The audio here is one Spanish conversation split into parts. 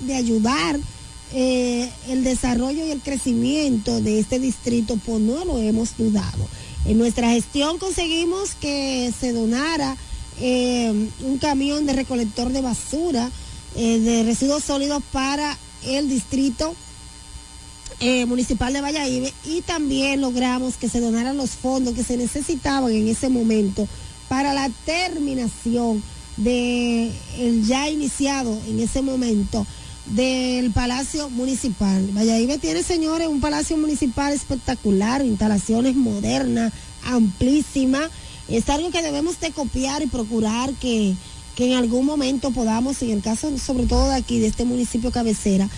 de ayudar eh, el desarrollo y el crecimiento de este distrito, pues no lo hemos dudado. En nuestra gestión conseguimos que se donara eh, un camión de recolector de basura eh, de residuos sólidos para el distrito municipal de Valladolid y también logramos que se donaran los fondos que se necesitaban en ese momento para la terminación de ya iniciado en ese momento del Palacio Municipal. Valladolid tiene, señores, un Palacio Municipal espectacular, instalaciones modernas, amplísimas. Es algo que debemos de copiar y procurar que, que en algún momento podamos, en el caso sobre todo de aquí, de este municipio cabecera,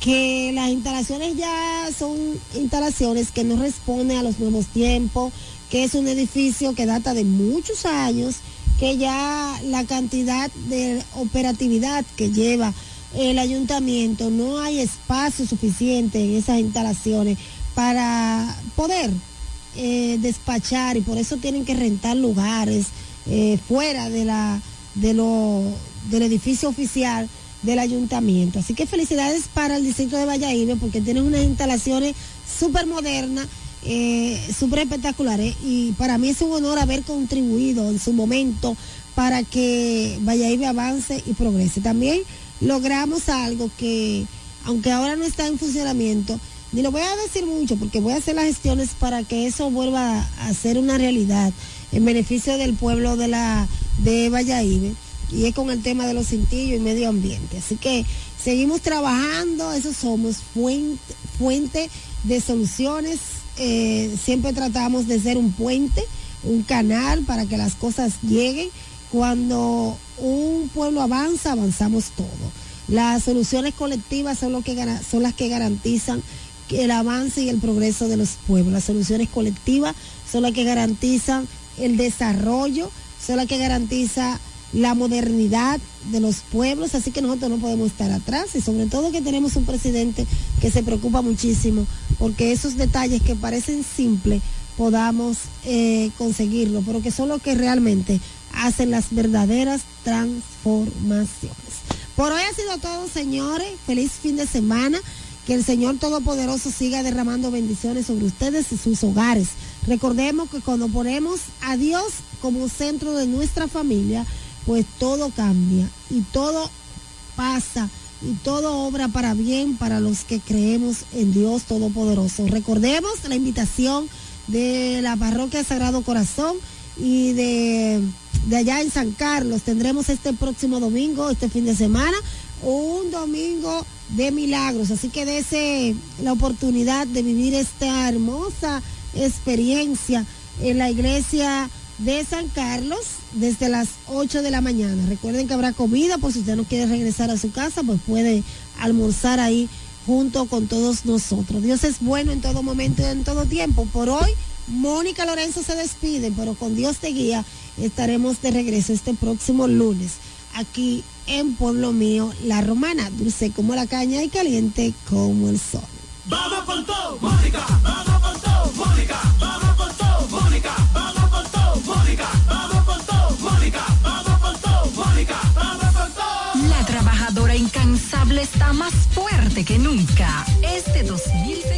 que las instalaciones ya son instalaciones que no responden a los nuevos tiempos, que es un edificio que data de muchos años, que ya la cantidad de operatividad que lleva el ayuntamiento, no hay espacio suficiente en esas instalaciones para poder eh, despachar y por eso tienen que rentar lugares eh, fuera de la de lo, del edificio oficial del ayuntamiento. Así que felicidades para el distrito de Valladolid porque tienen unas instalaciones súper modernas, eh, súper espectaculares y para mí es un honor haber contribuido en su momento para que Valladolid avance y progrese. También logramos algo que, aunque ahora no está en funcionamiento, ni lo voy a decir mucho porque voy a hacer las gestiones para que eso vuelva a ser una realidad en beneficio del pueblo de la de Valladolid y es con el tema de los cintillos y medio ambiente. Así que seguimos trabajando, eso somos fuente, fuente de soluciones, eh, siempre tratamos de ser un puente, un canal para que las cosas lleguen cuando un pueblo avanza, avanzamos todo. Las soluciones colectivas son, lo que, son las que garantizan el avance y el progreso de los pueblos. Las soluciones colectivas son las que garantizan el desarrollo, son las que garantizan la modernidad de los pueblos, así que nosotros no podemos estar atrás y sobre todo que tenemos un presidente que se preocupa muchísimo porque esos detalles que parecen simples podamos eh, conseguirlo, pero que son los que realmente hacen las verdaderas transformaciones. Por hoy ha sido todo, señores. Feliz fin de semana. Que el Señor Todopoderoso siga derramando bendiciones sobre ustedes y sus hogares. Recordemos que cuando ponemos a Dios como centro de nuestra familia, pues todo cambia y todo pasa y todo obra para bien para los que creemos en Dios Todopoderoso. Recordemos la invitación de la parroquia Sagrado Corazón y de, de allá en San Carlos. Tendremos este próximo domingo, este fin de semana, un domingo de milagros. Así que dése la oportunidad de vivir esta hermosa experiencia en la iglesia de San Carlos desde las 8 de la mañana. Recuerden que habrá comida, por si usted no quiere regresar a su casa, pues puede almorzar ahí junto con todos nosotros. Dios es bueno en todo momento y en todo tiempo. Por hoy Mónica Lorenzo se despide, pero con Dios te guía estaremos de regreso este próximo lunes aquí en Pueblo Mío, La Romana, dulce como la caña y caliente como el sol. Vamos con todo, Mónica, vamos con todo, Mónica, vamos con todo, Mónica, vamos con todo, Mónica, vamos con todo, Mónica, vamos con todo, Mónica, vamos con todo. La trabajadora incansable está más fuerte que nunca. Este 2021.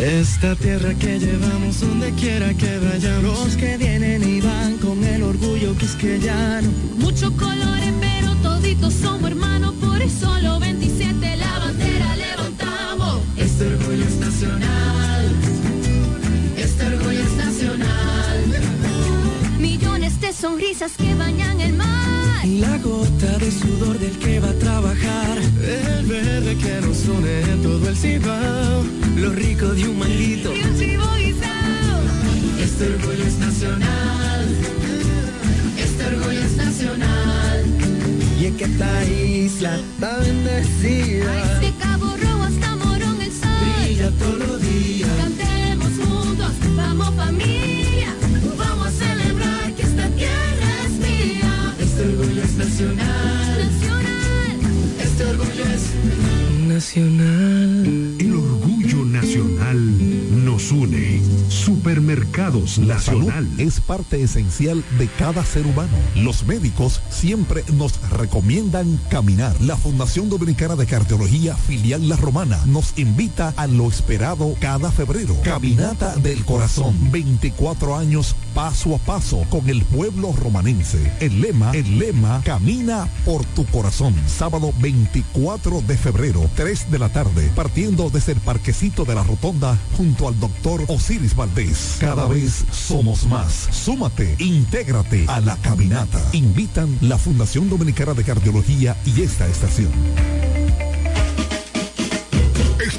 Esta tierra que llevamos donde quiera que vayamos. Los que vienen y van con el orgullo quisqueyano. Muchos colores, pero toditos somos hermanos. Por eso los 27 la bandera levantamos. Este orgullo es nacional. Este orgullo es nacional. Millones de sonrisas que bañan el mar. La gota de sudor del que va a trabajar. El verde que nos une en todo el cibao lo rico de un manguito. Y un chivo guisado. Este orgullo es nacional. Este orgullo es nacional. Y es que esta isla está bendecida. Ay, de este Cabo Rojo hasta Morón el sol. Brilla todos los días. Cantemos juntos, vamos familia. Vamos a celebrar que esta tierra es mía. Este orgullo es nacional. Nacional. Este orgullo es nacional nos une. Supermercados Nacional. es parte esencial de cada ser humano. Los médicos siempre nos recomiendan caminar. La Fundación Dominicana de Cardiología Filial La Romana nos invita a lo esperado cada febrero. Caminata del Corazón. 24 años paso a paso con el pueblo romanense. El lema, el lema, camina por tu corazón. Sábado 24 de febrero, 3 de la tarde, partiendo desde el parquecito de la Rotonda junto al doctor Osiris Valdés. Cada vez somos más. Súmate, intégrate a la caminata. Invitan la Fundación Dominicana de Cardiología y esta estación.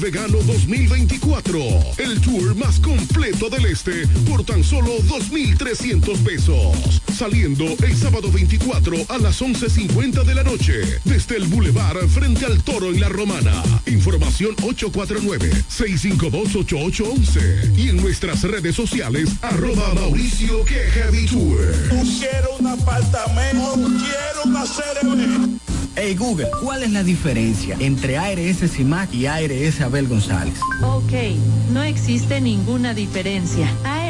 Vegano 2024. El tour más completo del este por tan solo 2.300 pesos. Saliendo el sábado 24 a las 11.50 de la noche. Desde el Boulevard frente al Toro en La Romana. Información 849-652-8811. Y en nuestras redes sociales, arroba Mauricio que Heavy Tour. Quiero un apartamento, quiero una CRB. Hey Google, ¿cuál es la diferencia entre ARS CIMAC y ARS Abel González? Ok, no existe ninguna diferencia.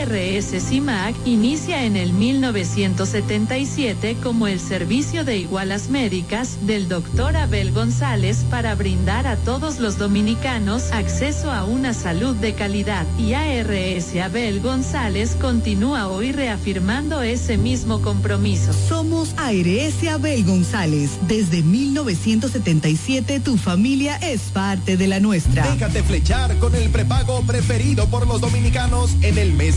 CIMAC inicia en el 1977 como el servicio de igualas médicas del doctor Abel González para brindar a todos los dominicanos acceso a una salud de calidad. Y ARS Abel González continúa hoy reafirmando ese mismo compromiso. Somos ARS Abel González. Desde 1977 tu familia es parte de la nuestra. Déjate flechar con el prepago preferido por los dominicanos en el mes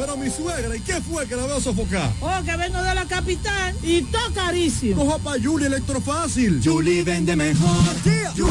Pero mi suegra, ¿y qué fue que la veo sofocar? Oh, que vengo de la capital y está carísimo. Coja pa' Julie Electrofácil. Julie vende mejor. Julie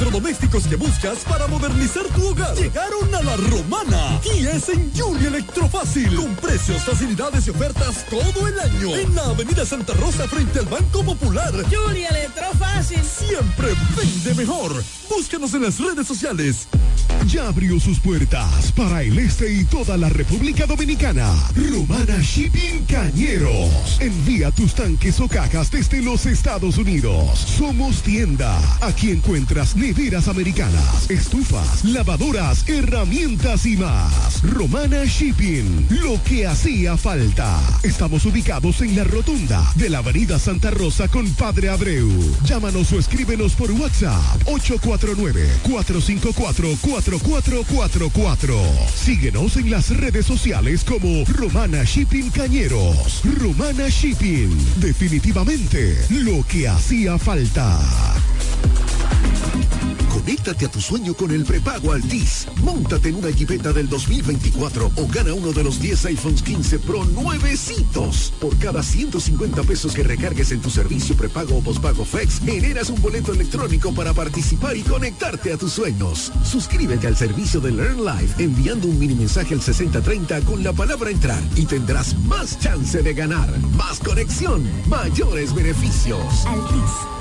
electrodomésticos que buscas para modernizar tu hogar llegaron a la romana y es en Julie Electrofácil con precios, facilidades y ofertas todo el año en la avenida Santa Rosa frente al Banco Popular. Julie Electrofácil. Siempre vende mejor. Búscanos en las redes sociales. Ya abrió sus puertas para el este y toda la República Dominicana. Romana Shipping Cañeros. Envía tus tanques o cajas desde los Estados Unidos. Somos tienda. Aquí encuentras neveras americanas, estufas, lavadoras, herramientas y más. Romana Shipping. Lo que hacía falta. Estamos ubicados en la rotunda de la Avenida Santa Rosa con Padre Abreu. Llámanos o escríbenos por WhatsApp 849 454 4444. Síguenos en las redes sociales como Romana Shipping Cañeros. Romana Shipping. Definitivamente lo que hacía falta. Conéctate a tu sueño con el prepago Altis. Móntate en una Jeepeta del 2024 o gana uno de los 10 iPhones 15 Pro nuevecitos. Por cada 150 pesos que recargues en tu servicio prepago o pospago Flex, generas un boleto electrónico para participar y conectarte a tus sueños. Suscríbete al servicio de Learn Life enviando un mini mensaje al 6030 con la palabra entrar y tendrás más chance de ganar. Más conexión, mayores beneficios. Altis.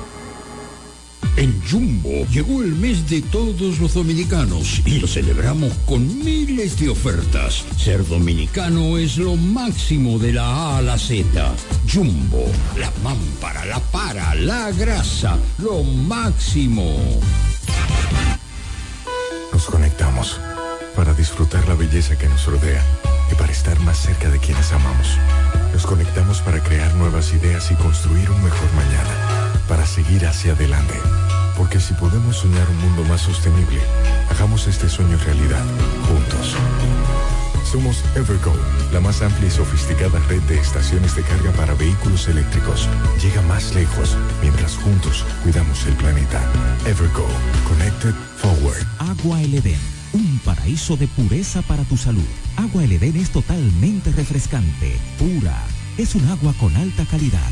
En Jumbo llegó el mes de todos los dominicanos y lo celebramos con miles de ofertas. Ser dominicano es lo máximo de la A a la Z. Jumbo, la mámpara, la para, la grasa, lo máximo. Nos conectamos para disfrutar la belleza que nos rodea y para estar más cerca de quienes amamos. Nos conectamos para crear nuevas ideas y construir un mejor mañana, para seguir hacia adelante. Porque si podemos soñar un mundo más sostenible, hagamos este sueño realidad, juntos. Somos Evergo, la más amplia y sofisticada red de estaciones de carga para vehículos eléctricos. Llega más lejos mientras juntos cuidamos el planeta. Evergo, Connected Forward. Agua El Edén, un paraíso de pureza para tu salud. Agua El Edén es totalmente refrescante, pura. Es un agua con alta calidad,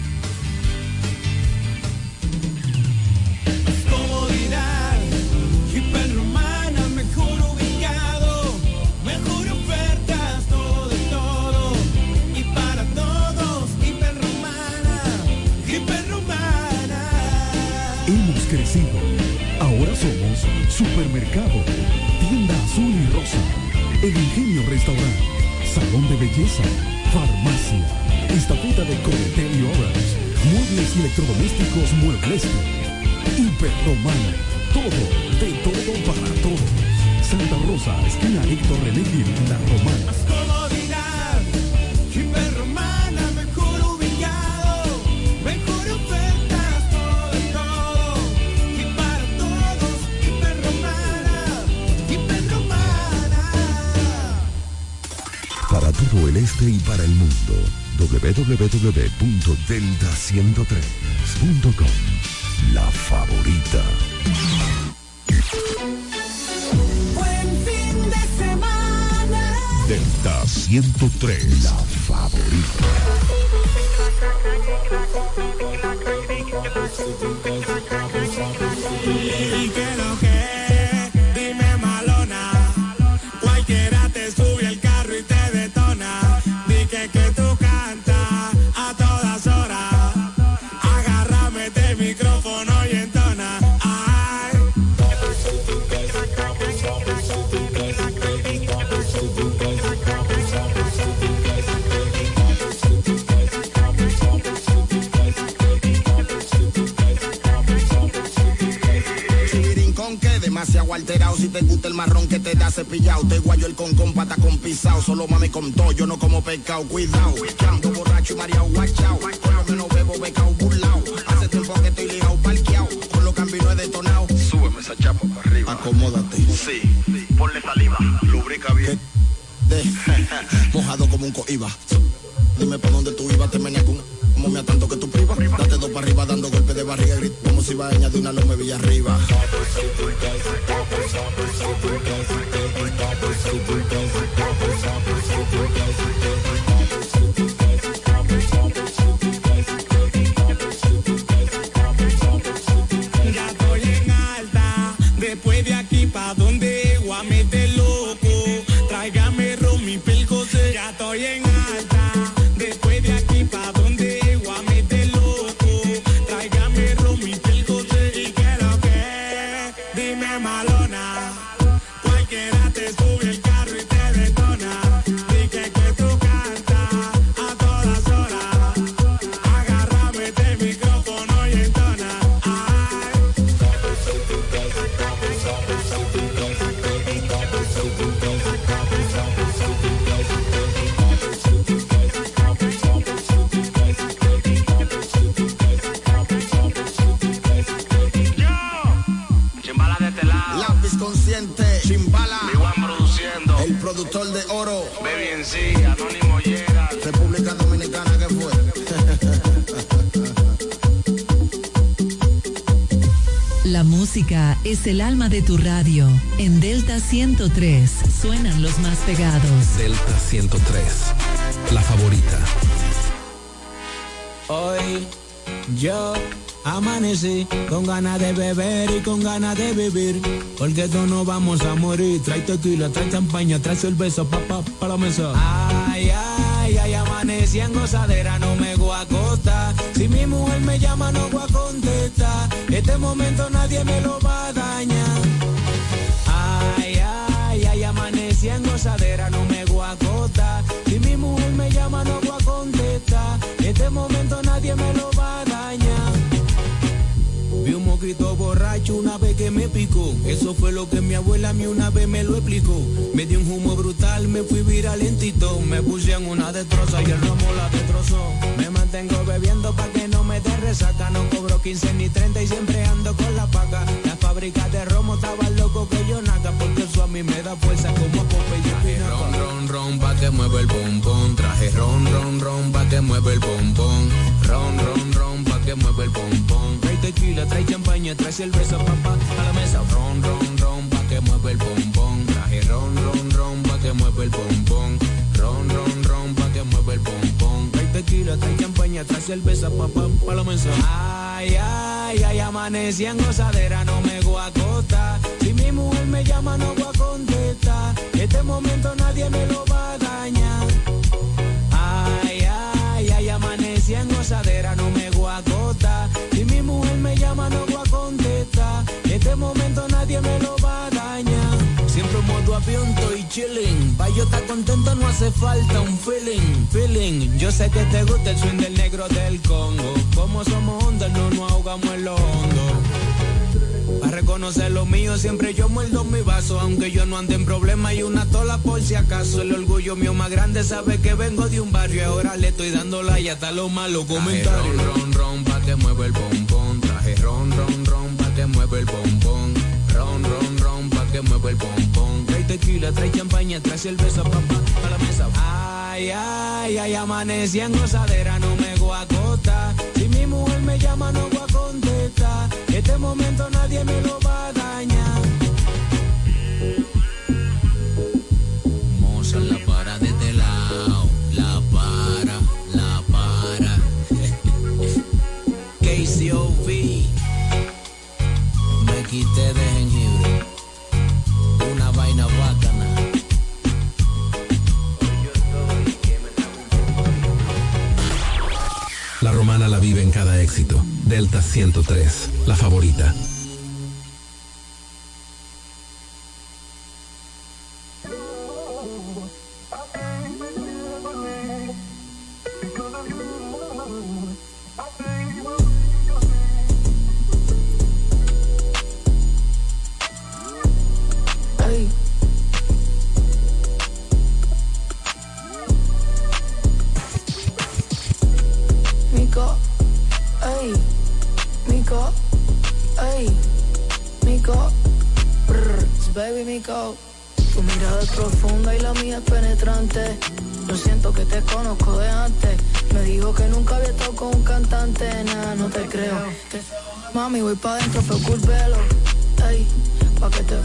Estafeta de Cometel y Orange, Muebles y Electrodomésticos Muebles, Hiperromana, todo, de todo para todo. Santa Rosa, esquina Héctor René Gil, La Romana. Comodidad, hiperromana, mejor ubicado, mejor ofertas, todo de todo. Y para todos, hiperromana, hiperromana. Para todo el este y para el mundo, www.delta103.com. La favorita. Buen fin de semana. Delta 103. La favorita. Como pescado Cuidado, ando borracho y mareado guachao. Por lo menos bebo becao burlao Hace tiempo que estoy ligado parqueado Con los cambios no he detonado Súbeme esa chapa para arriba. Acomódate. Sí, ponle saliva, lubrica bien. de- Mojado como un coiba Dime por dónde tú ibas, te meneas con como me tanto que tú privas. Date dos para arriba dando golpes de barriga grito. Como si va a añadir una loma villa en alta, después de aquí pa' Sí, Anónimo llega. República Dominicana que fue. La música es el alma de tu radio. En Delta 103 suenan los más pegados. Delta 103. La favorita. Hoy Yo amanecí con ganas de beber y con ganas de vivir. Porque todos no vamos a morir. Trae tequila, trae champaña, trae cerveza, papá, para la mesa. Ay, ay, ay, amanecí en gozadera, no me voy a acostar. Si mi mujer me llama, no voy a contestar. Este momento nadie me lo va a dañar. Ay, ay, ay, amanecí en gozadera, no me que me picó. Eso fue lo que mi abuela a mí una vez me lo explicó. Me dio un humo brutal, me fui viral lentito. Me puse en una destroza y el romo la destrozó. Me mantengo bebiendo pa' que no me dé resaca. No cobro 15 ni 30 y siempre ando con la paca. La fábrica de romo estaba loco que yo naca. Porque eso a mí me da fuerza como a Popeye y Espinaca. Ron, ron, ron, pa' que mueva el bombón. Traje ron, ron, ron, pa' que mueva el bombón. Ron, ron, ron, que mueva el bombón. Trae tequila, trae champaña, trae cerveza, papá, a la mesa. Ron, ron, ron, pa' que mueva el bombón. Traje ron, ron, ron, pa' que mueva el bombón. Ron, ron, ron, pa' que mueva el bombón. Trae tequila, trae champaña, trae cerveza, papá, pa' la mesa. Ay, ay, ay, amanecí en gozadera, no me voy a acostar. Si mi mujer me llama, no voy a contestar. Este momento nadie me lo va a dañar. Ay, ay, amanecí en gozadera, no me voy a. Si mi mujer me llama, no voy a. Este momento nadie me lo va a dañar. Siempre en modo avión estoy chilling. Pa' yo estar contento no hace falta un feeling, feeling. Yo sé que te gusta el swing del negro del Congo. Como somos ondas, no nos ahogamos en lo hondo. Para reconocer lo mío, siempre yo muerdo mi vaso. Aunque yo no ande en problema y una tola por si acaso. El orgullo mío más grande sabe que vengo de un barrio. y Ahora le estoy dando la y hasta los malos comentarios. Ron, ron, ron, pa' que mueva el bombón. Traje ron, ron, ron, pa' que mueva el bombón. Ron, ron, ron, pa' que mueva el bombón. Trae tequila, trae champaña, trae cerveza, papá, a la mesa. Ay, ay, ay, amanecí en gozadera, no me voy a acostar. Mujer me llama, no voy a contestar. Este momento nadie me lo va a dañar. Éxito. Delta 103, la favorita. Tu mirada es profunda y la mía es penetrante. Yo siento que te conozco de antes. Me dijo que nunca había estado con un cantante, nada, no te creo. Mami, voy pa' dentro, fue velo. Ey, pa' que te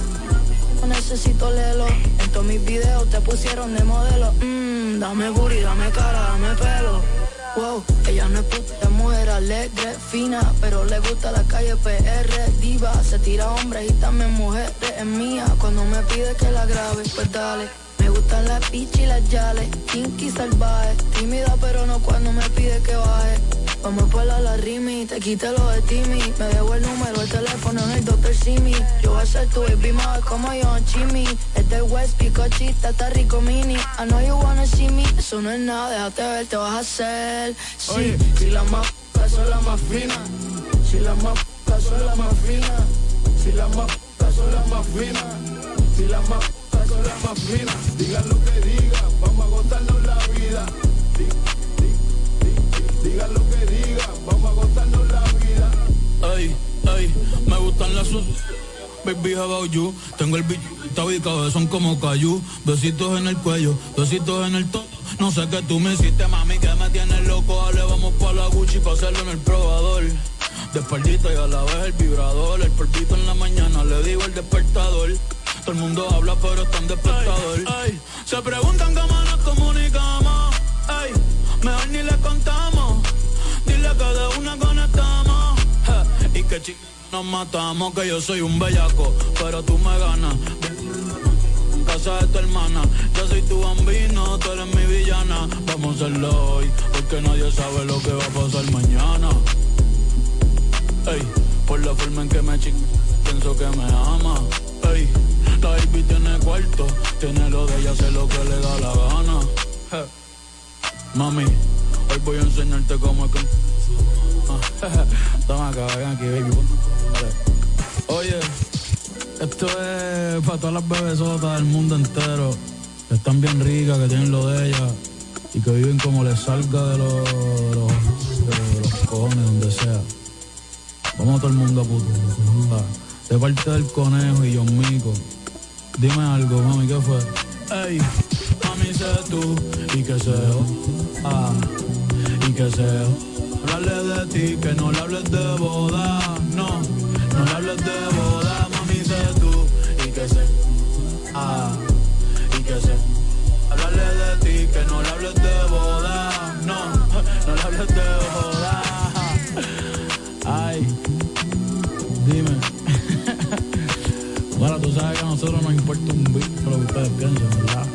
no necesito leerlo. En todos mis videos te pusieron de modelo. Mmm, dame booty, dame cara, dame pelo. Wow, ella no es puta, mujer alegre, fina, pero le gusta la calle PR, diva, se tira hombres y también mujeres, es mía, cuando me pide que la grabe, pues dale. Me gustan las pichis y las yales, kinky salvaje, tímida pero no cuando me pide que baje. Vamos por la, la rimi, te quité lo de Timmy, me debo el número, el teléfono en el Dr. Simi. Yo voy a ser tu baby mother como yo, Chimmy. Es del West, picochita, está rico mini. I know you wanna see me, eso no es nada, déjate ver, te vas a hacer. Sí, si la más son las más finas. Si la más son las más finas. Si la más son las más finas. Si la más son las más finas. Diga lo que diga, vamos a gozarnos la vida. Diga lo que diga, vamos a gozarnos la vida. Ay, ay, me gustan las. Baby, how about you? Tengo el bicho y cabezón como cayú. Besitos en el cuello, besitos en el todo. No sé qué tú me hiciste, mami, que me tienes loco. Dale, vamos pa' la Gucci pa' hacerlo en el probador. De espaldita y a la vez el vibrador. El polvito en la mañana, le digo el despertador. Todo el mundo habla, pero está en despertador. Ay, se preguntan cómo nos comunicamos. Ay, mejor ni le contamos. Que de una con Que ching nos matamos, que yo soy un bellaco, pero tú me ganas. Casa de tu hermana, yo soy tu bambino, tú eres mi villana. Vamos a hacerlo hoy, porque nadie sabe lo que va a pasar mañana. Ey, por la forma en que me ching, pienso que me ama. Ey, la baby tiene cuarto, tiene lo de ella, hace lo que le da la gana. Mami, hoy voy a enseñarte cómo es que... Ah, Toma ven aquí, baby. Oye, esto es para todas las bebesotas del mundo entero, que están bien ricas, que tienen lo de ellas y que viven como les salga de los, de los, de donde sea. Vamos a todo el mundo a puto. Ah, De parte del conejo y John Mico. Dime algo, mami, ¿qué fue? Ey, mami, sé tú y que Hablarle de ti, que no le hables de boda, no, no le hables de boda, mami, sé tú y que sé, ah, y que sé. Hablarle de ti, que no le hables de boda, no, no le hables de boda. Ay, dime. bueno, tú sabes que a nosotros nos importa un bicho lo que ustedes piensan, ¿verdad?